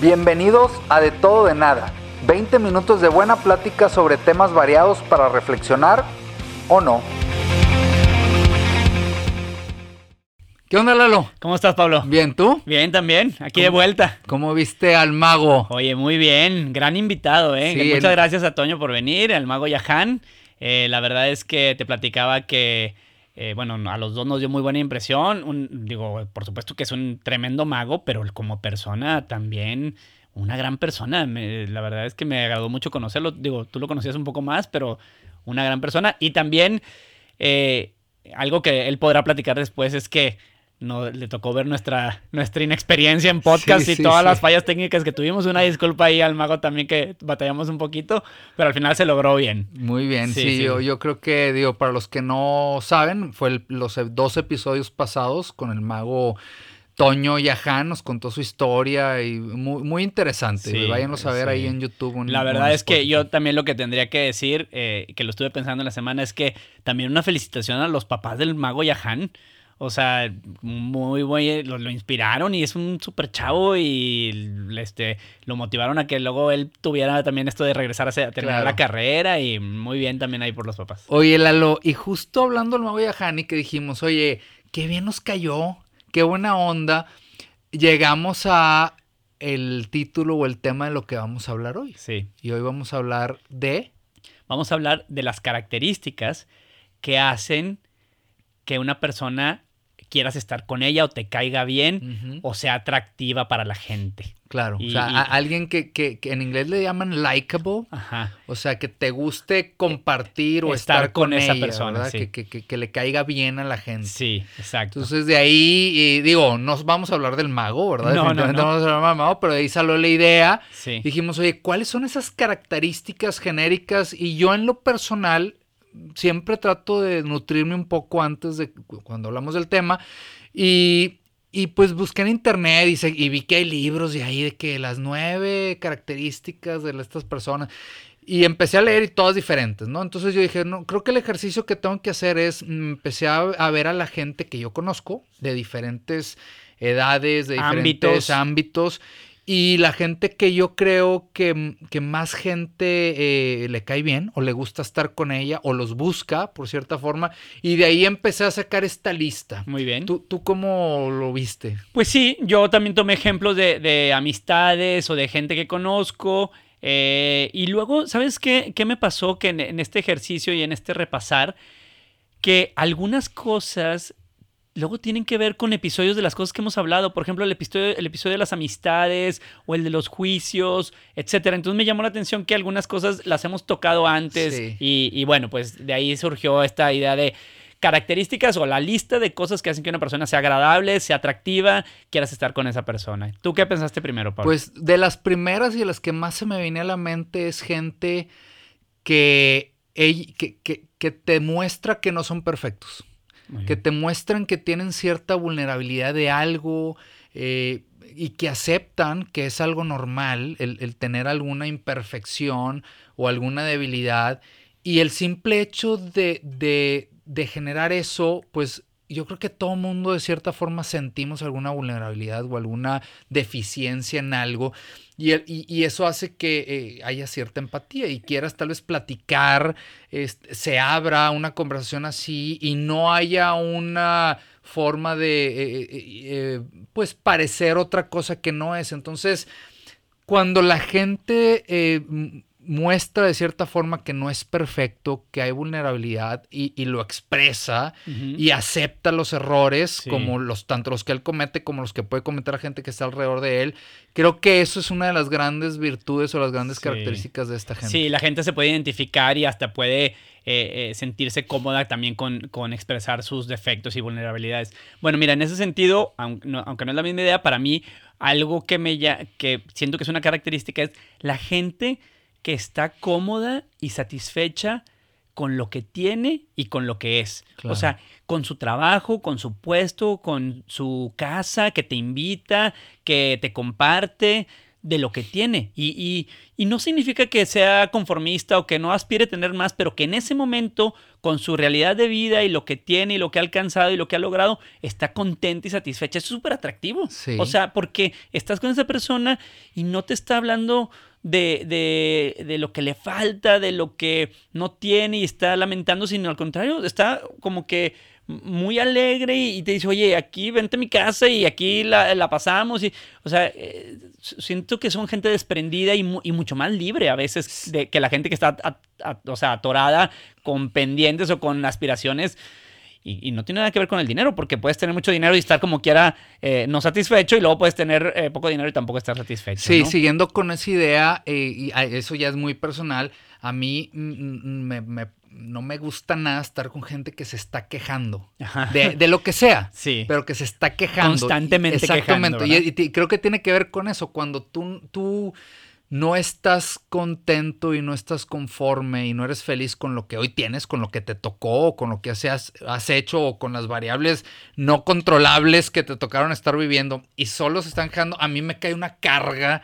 Bienvenidos a De Todo de Nada. 20 minutos de buena plática sobre temas variados para reflexionar o no. ¿Qué onda, Lalo? ¿Cómo estás, Pablo? Bien, ¿tú? Bien, también. Aquí de vuelta. ¿Cómo viste al mago? Oye, muy bien. Gran invitado, ¿eh? Sí, Muchas el- gracias a Toño por venir, al mago Yahan. Eh, la verdad es que te platicaba que, eh, bueno, a los dos nos dio muy buena impresión. Un- digo, por supuesto que es un tremendo mago, pero como persona también una gran persona. Me- la verdad es que me agradó mucho conocerlo. Digo, tú lo conocías un poco más, pero una gran persona. Y también eh, algo que él podrá platicar después es que no, le tocó ver nuestra, nuestra inexperiencia en podcast Sí, y sí, todas sí. las fallas técnicas que tuvimos. Una disculpa ahí al mago también que batallamos un poquito, pero al final se logró bien. Muy bien, sí. Yo, yo creo que, digo, para los que no saben, fue el- los e- dos episodios pasados con el mago Toño Yahan, nos contó su historia y muy, muy interesante. Sí, Váyanos a ver sí. ahí en YouTube. La verdad es que yo también lo que tendría que decir, eh, que lo estuve pensando en la semana, es que también una felicitación a los papás del mago Yahan. O sea, muy muy lo, lo inspiraron y es un súper chavo y este, lo motivaron a que luego él tuviera también esto de regresar a, terminar Claro. la carrera y muy bien también ahí por los papás. Oye, Lalo, y justo hablando del mago Yahani que dijimos, oye, qué bien nos cayó, qué buena onda, llegamos a el título o el tema de lo que vamos a hablar hoy. Sí. Y hoy vamos a hablar de... Vamos a hablar de las características que hacen que una persona quieras estar con ella o te caiga bien o sea atractiva para la gente. claro, y- o sea, y- a- alguien que, que- que en inglés le llaman likable, Ajá. o sea, que te guste compartir o Estar estar, con, con esa ella, persona, sí. Que, que- le caiga bien a la gente. Sí, exacto. Entonces de ahí, y digo, no vamos a hablar del mago, ¿verdad? No, no, Definitivamente no. vamos a hablar del mago, pero de ahí salió la idea. sí. Dijimos, oye, ¿cuáles son esas características genéricas? Y yo en lo personal siempre trato de nutrirme un poco antes de cu- cuando hablamos del tema. Y, y, pues busqué en internet y, se- y vi que hay libros de ahí de que las nueve características de estas personas. Y empecé a leer y todas diferentes, ¿no? Entonces yo dije, no, creo que el ejercicio que tengo que hacer es, mm, empecé a, a ver a la gente que yo conozco, de diferentes edades, de diferentes Ámbitos. ámbitos, y la gente que yo creo que, que más gente eh, le cae bien, o le gusta estar con ella, o los busca, por cierta forma, y de ahí empecé a sacar esta lista. Muy bien. ¿Tú, tú cómo lo viste? Pues sí, yo también tomé ejemplos de, de amistades o de gente que conozco. eh, y luego, ¿sabes qué, qué me pasó? Que en, en este ejercicio y en este repasar, que algunas cosas luego tienen que ver con episodios de las cosas que hemos hablado. Por ejemplo, el episodio, el episodio de las amistades o el de los juicios, etcétera. Entonces me llamó la atención que algunas cosas las hemos tocado antes. Sí. Y, y bueno, pues de ahí surgió esta idea de características o la lista de cosas que hacen que una persona sea agradable, sea atractiva, quieras estar con esa persona. ¿Tú qué pensaste primero, Pablo? Pues de las primeras y de las que más se me viene a la mente es gente que, que- que te muestra que no son perfectos. Que te muestran que tienen cierta vulnerabilidad de algo eh, y que aceptan que es algo normal el, el tener alguna imperfección o alguna debilidad. Y el simple hecho de, de- de generar eso, pues yo creo que todo mundo de cierta forma sentimos alguna vulnerabilidad o alguna deficiencia en algo. Y, y- eso hace que eh, haya cierta empatía y quieras tal vez platicar, este, se abra una conversación así y no haya una forma de, eh, eh, pues, parecer otra cosa que no es. Entonces, cuando la gente muestra de cierta forma que no es perfecto, que hay vulnerabilidad y, y lo expresa y acepta los errores, Sí. como los, tanto los que él comete como los que puede cometer la gente que está alrededor de él, creo que eso es una de las grandes virtudes o las grandes Sí. características de esta gente. Sí, la gente se puede identificar y hasta puede eh, eh, sentirse cómoda también con, con expresar sus defectos y vulnerabilidades. Bueno, mira, en ese sentido, aunque no, aunque no es la misma idea, para mí algo que me ya, que siento que es una característica es la gente que está cómoda y satisfecha con lo que tiene y con lo que es. Claro. O sea, con su trabajo, con su puesto, con su casa, que te invita, que te comparte. De lo que tiene. Y, no significa que sea conformista o que no aspire a tener más, pero que en ese momento, con su realidad de vida y lo que tiene y lo que ha alcanzado y lo que ha logrado, está contenta y satisfecha. Es súper atractivo. O sea, porque estás con esa persona y no te está hablando de, de, de, lo que le falta, de lo que no tiene y está lamentando, sino al contrario, está como que muy alegre y te dice, oye, aquí vente a mi casa y aquí la, pasamos. Y, o sea, eh, siento que son gente desprendida y, mucho más libre a veces de, que la gente que está, o sea, atorada con pendientes o con aspiraciones. Y, no tiene nada que ver con el dinero, porque puedes tener mucho dinero y estar como quiera eh, no satisfecho y luego puedes tener eh, poco dinero y tampoco estar satisfecho. Sí, siguiendo con esa idea, y eso ya es muy personal, a mí mm, me no me gusta nada estar con gente que se está quejando de, lo que sea, sí. pero que se está quejando. Constantemente Exactamente. y, creo que tiene que ver con eso. Cuando tú, tú no estás contento y no estás conforme y no eres feliz con lo que hoy tienes, con lo que te tocó, o con lo que has, has hecho, o con las variables no controlables que te tocaron estar viviendo, y solo se están quejando, a mí me cae una carga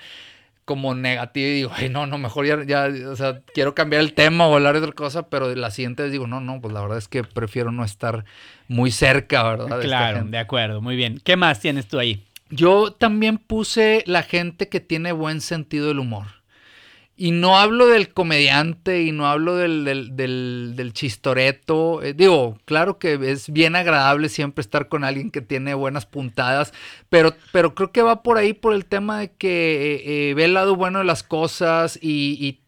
como negativo y digo, ay, no, no, mejor ya, ya, o sea, quiero cambiar el tema o hablar de otra cosa, pero la siguiente vez digo, no, no, pues la verdad es que prefiero no estar muy cerca, ¿verdad? claro, de acuerdo, muy bien. ¿Qué más tienes tú ahí? Yo también puse la gente que tiene buen sentido del humor. Y no hablo del comediante y no hablo del, del, chistoreto. Eh, digo, claro que es bien agradable siempre estar con alguien que tiene buenas puntadas, pero, pero creo que va por ahí por el tema de que eh, eh, ve el lado bueno de las cosas y,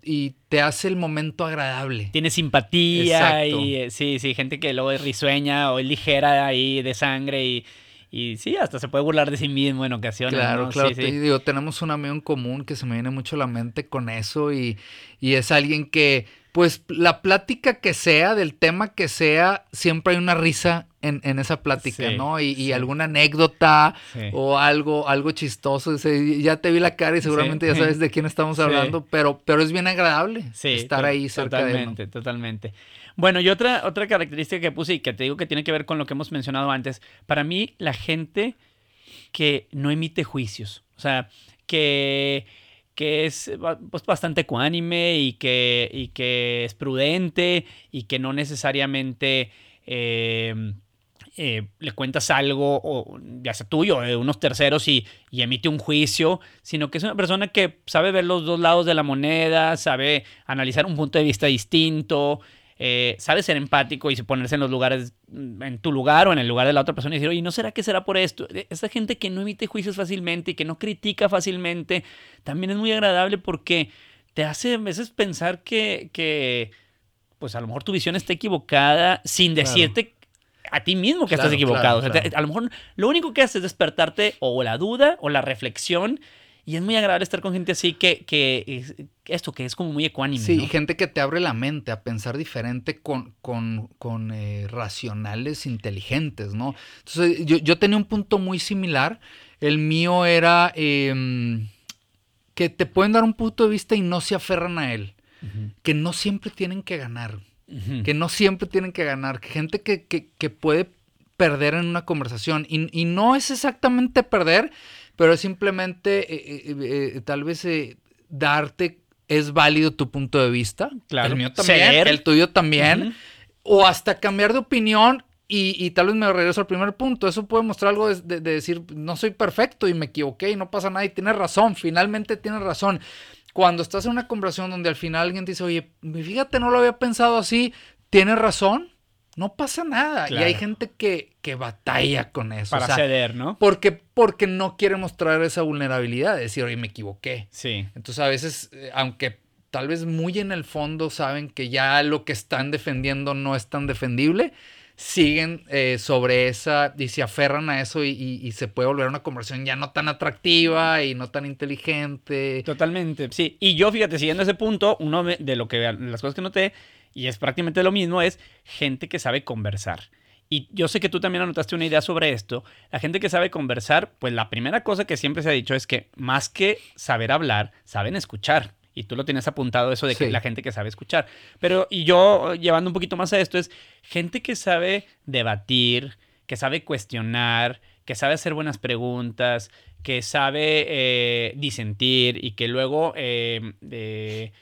te hace el momento agradable. Tiene simpatía y sí, sí, gente que luego es risueña o es ligera ahí de sangre y y sí, hasta se puede burlar de sí mismo en ocasiones. Claro, claro. Digo, tenemos un amigo en común que se me viene mucho a la mente con eso y, y es alguien que, pues, la plática que sea, del tema que sea, siempre hay una risa en, en esa plática, ¿no? Y, y, alguna anécdota o algo, algo chistoso. Ya te vi la cara y seguramente ya sabes de quién estamos hablando, pero, pero es bien agradable estar ahí cerca de él. Totalmente, totalmente. Bueno, y otra, otra característica que puse y que te digo que tiene que ver con lo que hemos mencionado antes, para mí la gente que no emite juicios, o sea, que, que es pues, bastante ecuánime y que, y que es prudente y que no necesariamente... Em, eh, le cuentas algo, o ya sea tuyo, de unos terceros y, y, emite un juicio, sino que es una persona que sabe ver los dos lados de la moneda, sabe analizar un punto de vista distinto, eh, sabe ser empático y ponerse en los lugares, mm, en tu lugar o en el lugar de la otra persona y decir, oye, ¿no será que será por esto? E, esa gente que no emite juicios fácilmente y que no critica fácilmente, también es muy agradable porque te hace a veces pensar que, que pues a lo mejor tu visión está equivocada sin decirte a ti mismo que estás equivocado. a lo mejor lo único que hace es despertarte o la duda o la reflexión y es muy agradable estar con gente así que, que esto, que es como muy ecuánime. Sí, gente que te abre la mente a pensar diferente con, con, con eh, racionales inteligentes, ¿no? Entonces, yo, yo, tenía un punto muy similar. El mío era em, que te pueden dar un punto de vista y no se aferran a él. Que no siempre tienen que ganar. Que no siempre tienen que ganar. Gente que, que, que puede perder en una conversación. Y, y no es exactamente perder, pero es simplemente eh, eh, eh, tal vez darte, es válido tu punto de vista, claro. el mío también, el tuyo también, o hasta cambiar de opinión y, tal vez me regreso al primer punto. Eso puede mostrar algo de, decir, no soy perfecto y me equivoqué y no pasa nada y tienes razón, finalmente tienes razón. Cuando estás en una conversación donde al final alguien te dice, oye, fíjate, no lo había pensado así, tienes razón, no pasa nada. Y hay gente que, que batalla con eso. Para ceder, ¿no? Porque, porque no quiere mostrar esa vulnerabilidad, de decir, oye, me equivoqué. Sí. Entonces a veces, eh, aunque tal vez muy en el fondo saben que ya lo que están defendiendo no es tan defendible, siguen eh, sobre esa y se aferran a eso y, se puede volver una conversación ya no tan atractiva y no tan inteligente. Totalmente, sí. Y yo, fíjate, siguiendo ese punto, uno de lo que las cosas que noté y es prácticamente lo mismo, es gente que sabe conversar. Y yo sé que tú también anotaste una idea sobre esto. La gente que sabe conversar, pues la primera cosa que siempre se ha dicho es que más que saber hablar, saben escuchar. Y tú lo tienes apuntado eso de que la gente que sabe escuchar. Pero, y yo llevando un poquito más a esto, es gente que sabe debatir, que sabe cuestionar, que sabe hacer buenas preguntas, que sabe eh, disentir y que luego eh, eh,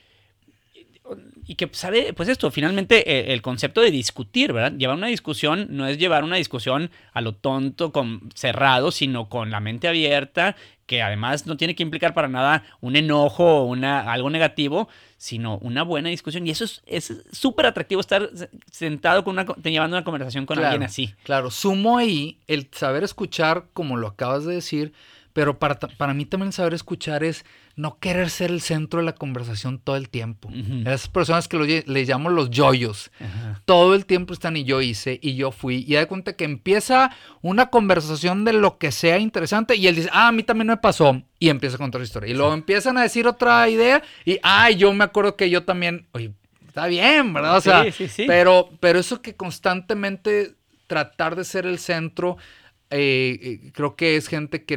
y que sabe, pues esto, finalmente el concepto de discutir, ¿verdad? Llevar una discusión no es llevar una discusión a lo tonto, con, cerrado, sino con la mente abierta, que además no tiene que implicar para nada un enojo o una, algo negativo, sino una buena discusión. Y eso es súper atractivo estar sentado con una, llevando una conversación con alguien así. Claro, sumo ahí el saber escuchar, como lo acabas de decir, pero para, para mí también saber escuchar es no querer ser el centro de la conversación todo el tiempo. Esas personas que le les llamo los yoyos. Todo el tiempo están y yo hice y yo fui. Y da cuenta que empieza una conversación de lo que sea interesante y él dice, ah, a mí también me pasó. Y empieza a contar su historia. Y luego empiezan a decir otra idea y, ay, yo me acuerdo que yo también, oye, está bien, ¿verdad? O sea, Pero, pero eso que constantemente tratar de ser el centro eh, eh, creo que es gente que,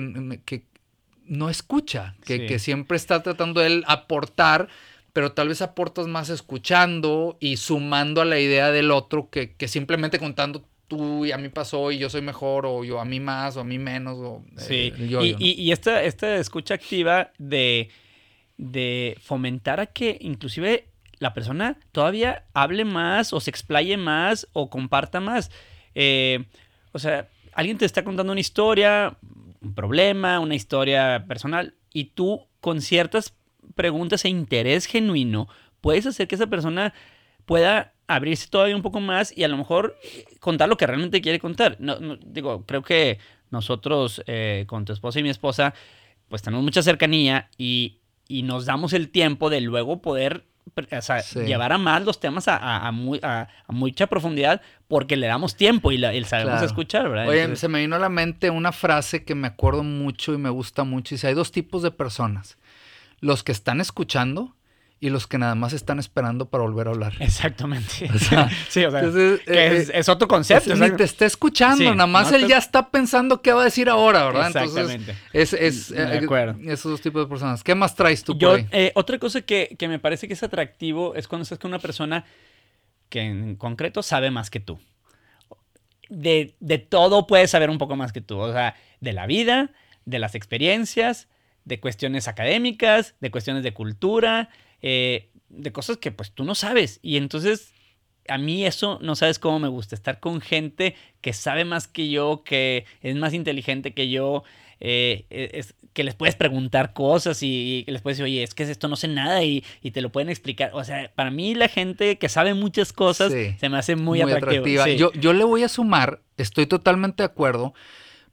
no escucha, que, siempre está tratando de él aportar, pero tal vez aportas más escuchando y sumando a la idea del otro que, simplemente contando tú y a mí pasó y yo soy mejor o yo a mí más o a mí menos. O, sí, y, esta, esta escucha activa de, de fomentar a que inclusive la persona todavía hable más o se explaye más o comparta más. Eh, o sea, alguien te está contando una historia, un problema, una historia personal, y tú con ciertas preguntas e interés genuino puedes hacer que esa persona pueda abrirse todavía un poco más y a lo mejor contar lo que realmente quiere contar. No, digo, creo que nosotros eh, con tu esposa y mi esposa, pues tenemos mucha cercanía y, y nos damos el tiempo de luego poder o sea, llevar a más los temas a, mucha profundidad porque le damos tiempo y, la, sabemos escuchar, ¿verdad? Oye, se me vino a la mente una frase que me acuerdo mucho y me gusta mucho. Y dice, hay dos tipos de personas. Los que están escuchando y los que nada más están esperando para volver a hablar. Exactamente. sí, o sea, eh, eh, es, otro concepto. ni te está escuchando, nada más él ya está pensando qué va a decir ahora, ¿verdad? Exactamente. es, es de eh, acuerdo. esos dos tipos de personas. ¿Qué más traes tú Yo, otra cosa que, que, me parece que es atractivo es cuando estás con una persona que en concreto sabe más que tú. De, de todo puede saber un poco más que tú. O sea, de la vida, de las experiencias, de cuestiones académicas, de cuestiones de cultura, eh, de cosas que pues tú no sabes. Y entonces a mí eso no sabes cómo me gusta, estar con gente que sabe más que yo, que es más inteligente que yo, eh, e, que les puedes preguntar cosas y, les puedes decir, oye, es que esto no sé nada y, te lo pueden explicar. O sea, para mí la gente que sabe muchas cosas se me hace muy, atractiva. Yo, yo le voy a sumar, estoy totalmente de acuerdo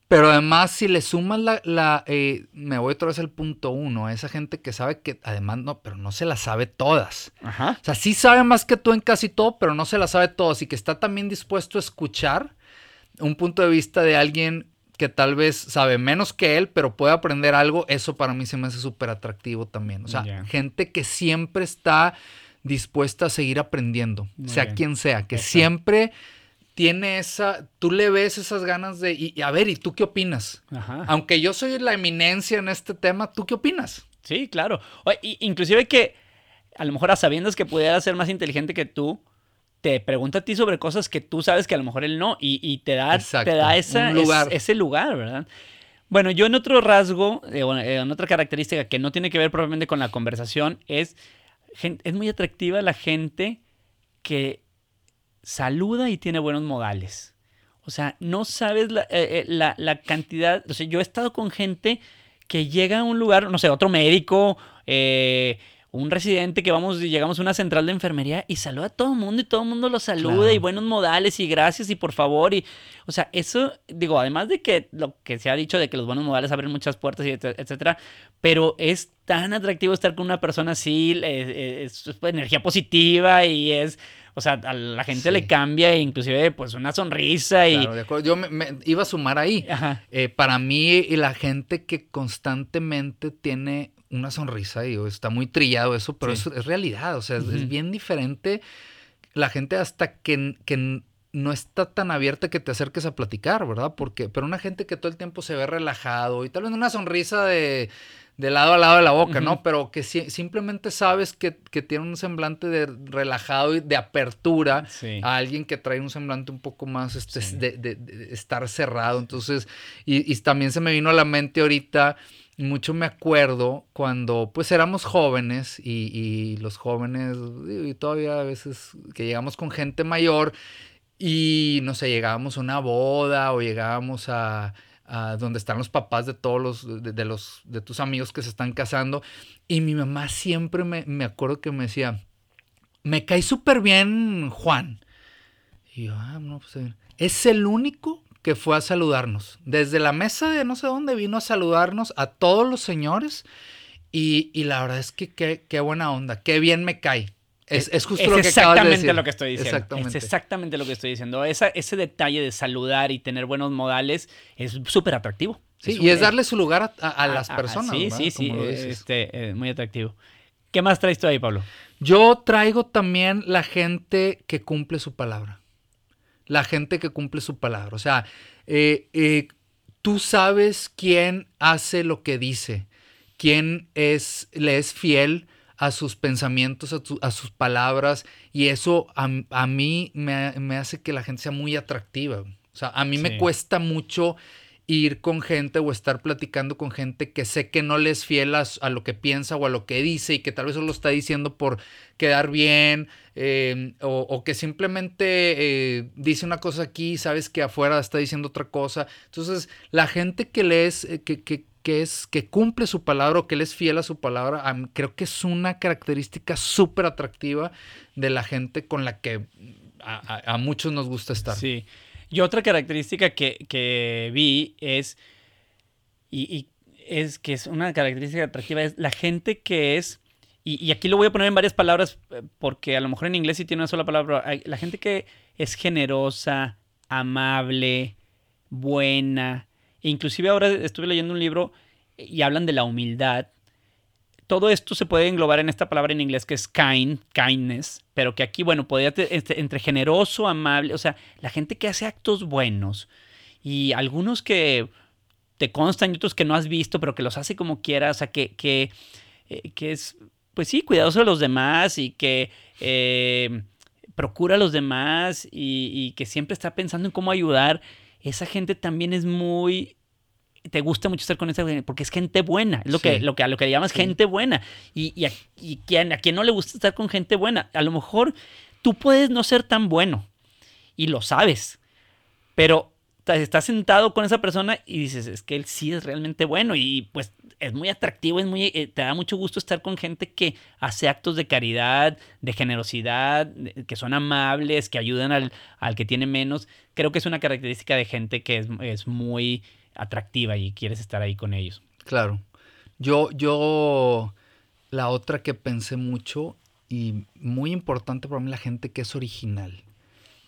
pero además, si le sumas la, la eh, me voy otra vez al punto uno, esa gente que sabe que además no, pero no se la sabe todas. Ajá. O sea, sí sabe más que tú en casi todo, pero no se la sabe todas y que está también dispuesto a escuchar un punto de vista de alguien que tal vez sabe menos que él, pero puede aprender algo, eso para mí se me hace súper atractivo también. O sea, gente que siempre está dispuesta a seguir aprendiendo, sea quien sea, que siempre tiene esa, tú le ves esas ganas de, y, a ver, ¿y tú qué opinas? Aunque yo soy la eminencia en este tema, ¿tú qué opinas? Sí, claro. inclusive que a lo mejor a sabiendas que pudiera ser más inteligente que tú, te pregunta a ti sobre cosas que tú sabes que a lo mejor él no, y, te da, te da esa, lugar. ese lugar, ¿verdad? Bueno, yo en otro rasgo, eh, eh, en otra característica que no tiene que ver probablemente con la conversación, es, es muy atractiva la gente que saluda y tiene buenos modales. O sea, no sabes la, eh, eh, cantidad. O sea, yo he estado con gente que llega a un lugar, no sé, otro médico, eh, un residente que vamos, llegamos a una central de enfermería y saluda a todo el mundo y todo el mundo lo saluda y buenos modales y gracias y por favor. Y, o sea, eso, digo, además de que lo que se ha dicho de que los buenos modales abren muchas puertas y etcétera, pero es tan atractivo estar con una persona así, es energía positiva y es o sea, a la gente le cambia inclusive pues una sonrisa y... Claro, de acuerdo. Yo me, iba a sumar ahí. Eh, para mí y la gente que constantemente tiene una sonrisa, digo, está muy trillado eso, pero es realidad, o sea, es bien diferente la gente hasta que, que no está tan abierta que te acerques a platicar, ¿verdad? Porque, pero una gente que todo el tiempo se ve relajado y tal vez una sonrisa de, de lado a lado de la boca, ¿no? Pero que simplemente sabes que, tiene un semblante de relajado y de apertura a alguien que trae un semblante un poco más este, de, estar cerrado. Entonces, y, y, también se me vino a la mente ahorita, mucho me acuerdo cuando pues éramos jóvenes y, y los jóvenes, y todavía a veces que llegamos con gente mayor y no sé, llegábamos a una boda o llegábamos a donde están los papás de todos los de, los de tus amigos que se están casando. Y mi mamá siempre me, me acuerdo que me decía me cae súper bien Juan y yo ah no pues es el único que fue a saludarnos. Desde la mesa de no sé dónde vino a saludarnos a todos los señores y, y la verdad es que qué buena onda qué bien me cae es, justo lo que exactamente lo que estoy diciendo. Exactamente. Es exactamente lo que estoy diciendo. ese detalle de saludar y tener buenos modales es súper atractivo. Sí, y es darle su lugar a, las personas. Sí, sí, sí, este, eh, muy atractivo. ¿Qué más traes tú ahí, Pablo? Yo traigo también la gente que cumple su palabra. La gente que cumple su palabra. O sea, eh, eh, tú sabes quién hace lo que dice, quién es, le es fiel a sus pensamientos, a, sus palabras, y eso a, mí me, hace que la gente sea muy atractiva. O sea, a mí me cuesta mucho ir con gente o estar platicando con gente que sé que no le es fiel a, lo que piensa o a lo que dice y que tal vez solo está diciendo por quedar bien em, o, que simplemente eh, dice una cosa aquí y sabes que afuera está diciendo otra cosa. Entonces, la gente que lees, eh, que, que, que es que cumple su palabra o que él es fiel a su palabra, creo que es una característica súper atractiva de la gente con la que a, muchos nos gusta estar. Sí. Y otra característica que, vi es, y, es que es una característica atractiva, es la gente que es, y, aquí lo voy a poner en varias palabras, eh, porque a lo mejor en inglés sí tiene una sola palabra, la gente que es generosa, amable, buena, Inclusive ahora estuve leyendo un libro y hablan de la humildad. Todo esto se puede englobar en esta palabra en inglés que es kind, kindness, pero que aquí, bueno, podría este, entre generoso, amable, o sea, la gente que hace actos buenos y algunos que te constan y otros que no has visto, pero que los hace como quieras, o sea, que, que, eh, que es, pues sí, cuidadoso de los demás y que eh, procura a los demás y que siempre está pensando en cómo ayudar esa gente también es muy te gusta mucho estar con esa gente porque es gente buena, es lo, que, lo que, a lo que llamas gente buena. Y, y, a, quien, a quien no le gusta estar con gente buena, a lo mejor tú puedes no ser tan bueno y lo sabes, pero estás sentado con esa persona y dices, es que él sí es realmente bueno y pues es muy atractivo, es muy, eh, te da mucho gusto estar con gente que hace actos de caridad, de generosidad, que son amables, que ayudan al, al, que tiene menos. Creo que es una característica de gente que es, es, muy atractiva y quieres estar ahí con ellos. Claro. Yo, yo, la otra que pensé mucho y muy importante para mí, la gente que es original.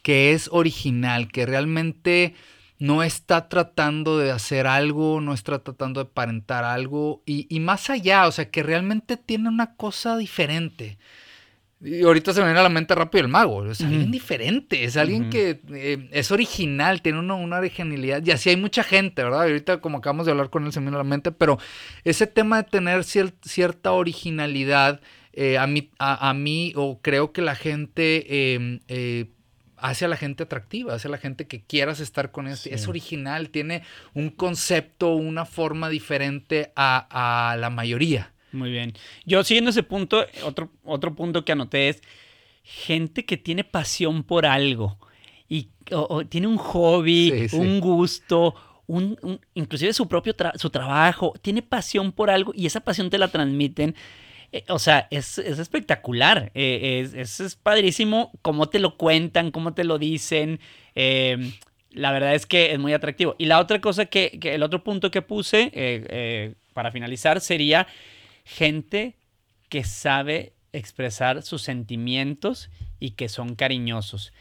Que es original, que realmente no está tratando de hacer algo, no está tratando de aparentar algo y, más allá, o sea, que realmente tiene una cosa diferente. Y ahorita se me viene a la mente rápido el mago, es alguien diferente, es alguien que eh, es original, tiene una, una, originalidad y así hay mucha gente, ¿verdad? ahorita como acabamos de hablar con él se me viene a la mente, pero ese tema de tener cierta originalidad, eh, a, mí, a, mí, o creo que la gente em, eh, hace a la gente atractiva, hace a la gente que quieras estar con él. Es original, tiene un concepto, una forma diferente a, la mayoría. Muy bien. Yo siguiendo ese punto, otro, otro punto que anoté es gente que tiene pasión por algo y tiene un hobby, un gusto, un, inclusive su propio su trabajo, tiene pasión por algo y esa pasión te la transmiten eh, o sea, es, espectacular. Eh, es, padrísimo cómo te lo cuentan, cómo te lo dicen. Em, la verdad es que es muy atractivo. Y la otra cosa que, el otro punto que puse eh, para finalizar sería gente que sabe expresar sus sentimientos y que son cariñosos.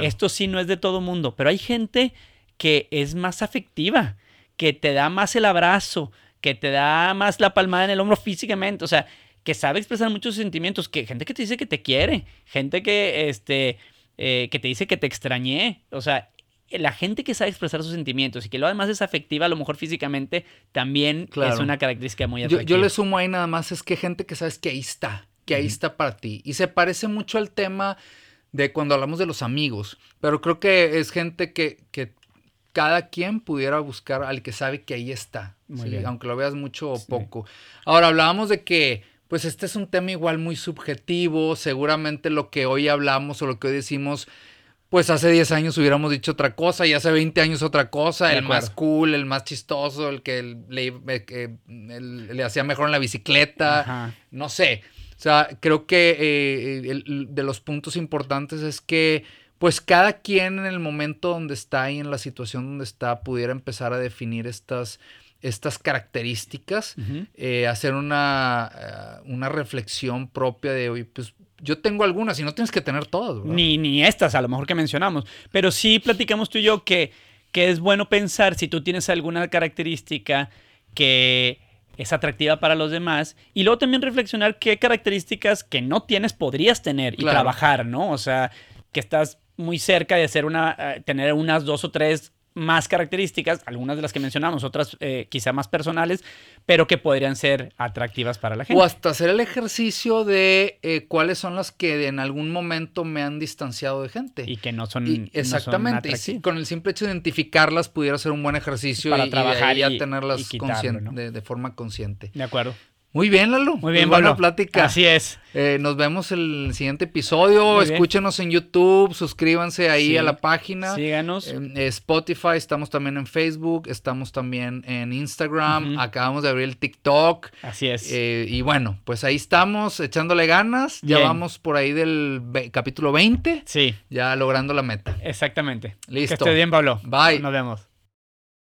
Esto sí no es de todo mundo, pero hay gente que es más afectiva, que te da más el abrazo, que te da más la palmada en el hombro físicamente. O sea, que sabe expresar muchos sentimientos, que gente que te dice que te quiere, gente que este eh, que te dice que te extrañé. O sea, la gente que sabe expresar sus sentimientos y que lo además es afectiva, a lo mejor físicamente, también es una característica muy atractiva. Yo, yo, le sumo ahí nada más, es que gente que sabes que ahí está, que ahí está para ti. Y se parece mucho al tema de cuando hablamos de los amigos, pero creo que es gente que, que cada quien pudiera buscar al que sabe que ahí está, aunque lo veas mucho o poco. Ahora, hablábamos de que, pues este es un tema igual muy subjetivo, seguramente lo que hoy hablamos o lo que hoy decimos pues hace 10 años hubiéramos dicho otra cosa y hace 20 años otra cosa, el más cool, el más chistoso, el que le, eh, le hacía mejor en la bicicleta, no sé. O sea, creo que eh, de los puntos importantes es que pues cada quien en el momento donde está y en la situación donde está pudiera empezar a definir estas, estas características, eh, hacer una, una reflexión propia de, hoy pues yo tengo algunas y no tienes que tener todas. Ni, ni estas, a lo mejor que mencionamos. Pero sí platicamos tú y yo que, que es bueno pensar si tú tienes alguna característica que es atractiva para los demás y luego también reflexionar qué características que no tienes podrías tener y trabajar, ¿no? O sea, que estás muy cerca de hacer una, eh, tener unas dos o tres más características, algunas de las que mencionamos, otras eh, quizá más personales, pero que podrían ser atractivas para la gente. O hasta hacer el ejercicio de eh, cuáles son las que en algún momento me han distanciado de gente. Y que no son. exactamente. y con el simple hecho de identificarlas pudiera ser un buen ejercicio para trabajar y, tenerlas de, forma consciente. De acuerdo. Muy bien, Lalo. Muy bien, buena plática. Así es. Eh, nos vemos el siguiente episodio. Escúchenos en YouTube, suscríbanse ahí a la página. Síganos. En Spotify, estamos también en Facebook, estamos también en Instagram. Acabamos de abrir el TikTok. Así es. Eh, y bueno, pues ahí estamos echándole ganas. Ya vamos por ahí del capítulo 20. Sí. Ya logrando la meta. Exactamente. Listo. Que esté bien, Pablo. Bye. Nos vemos.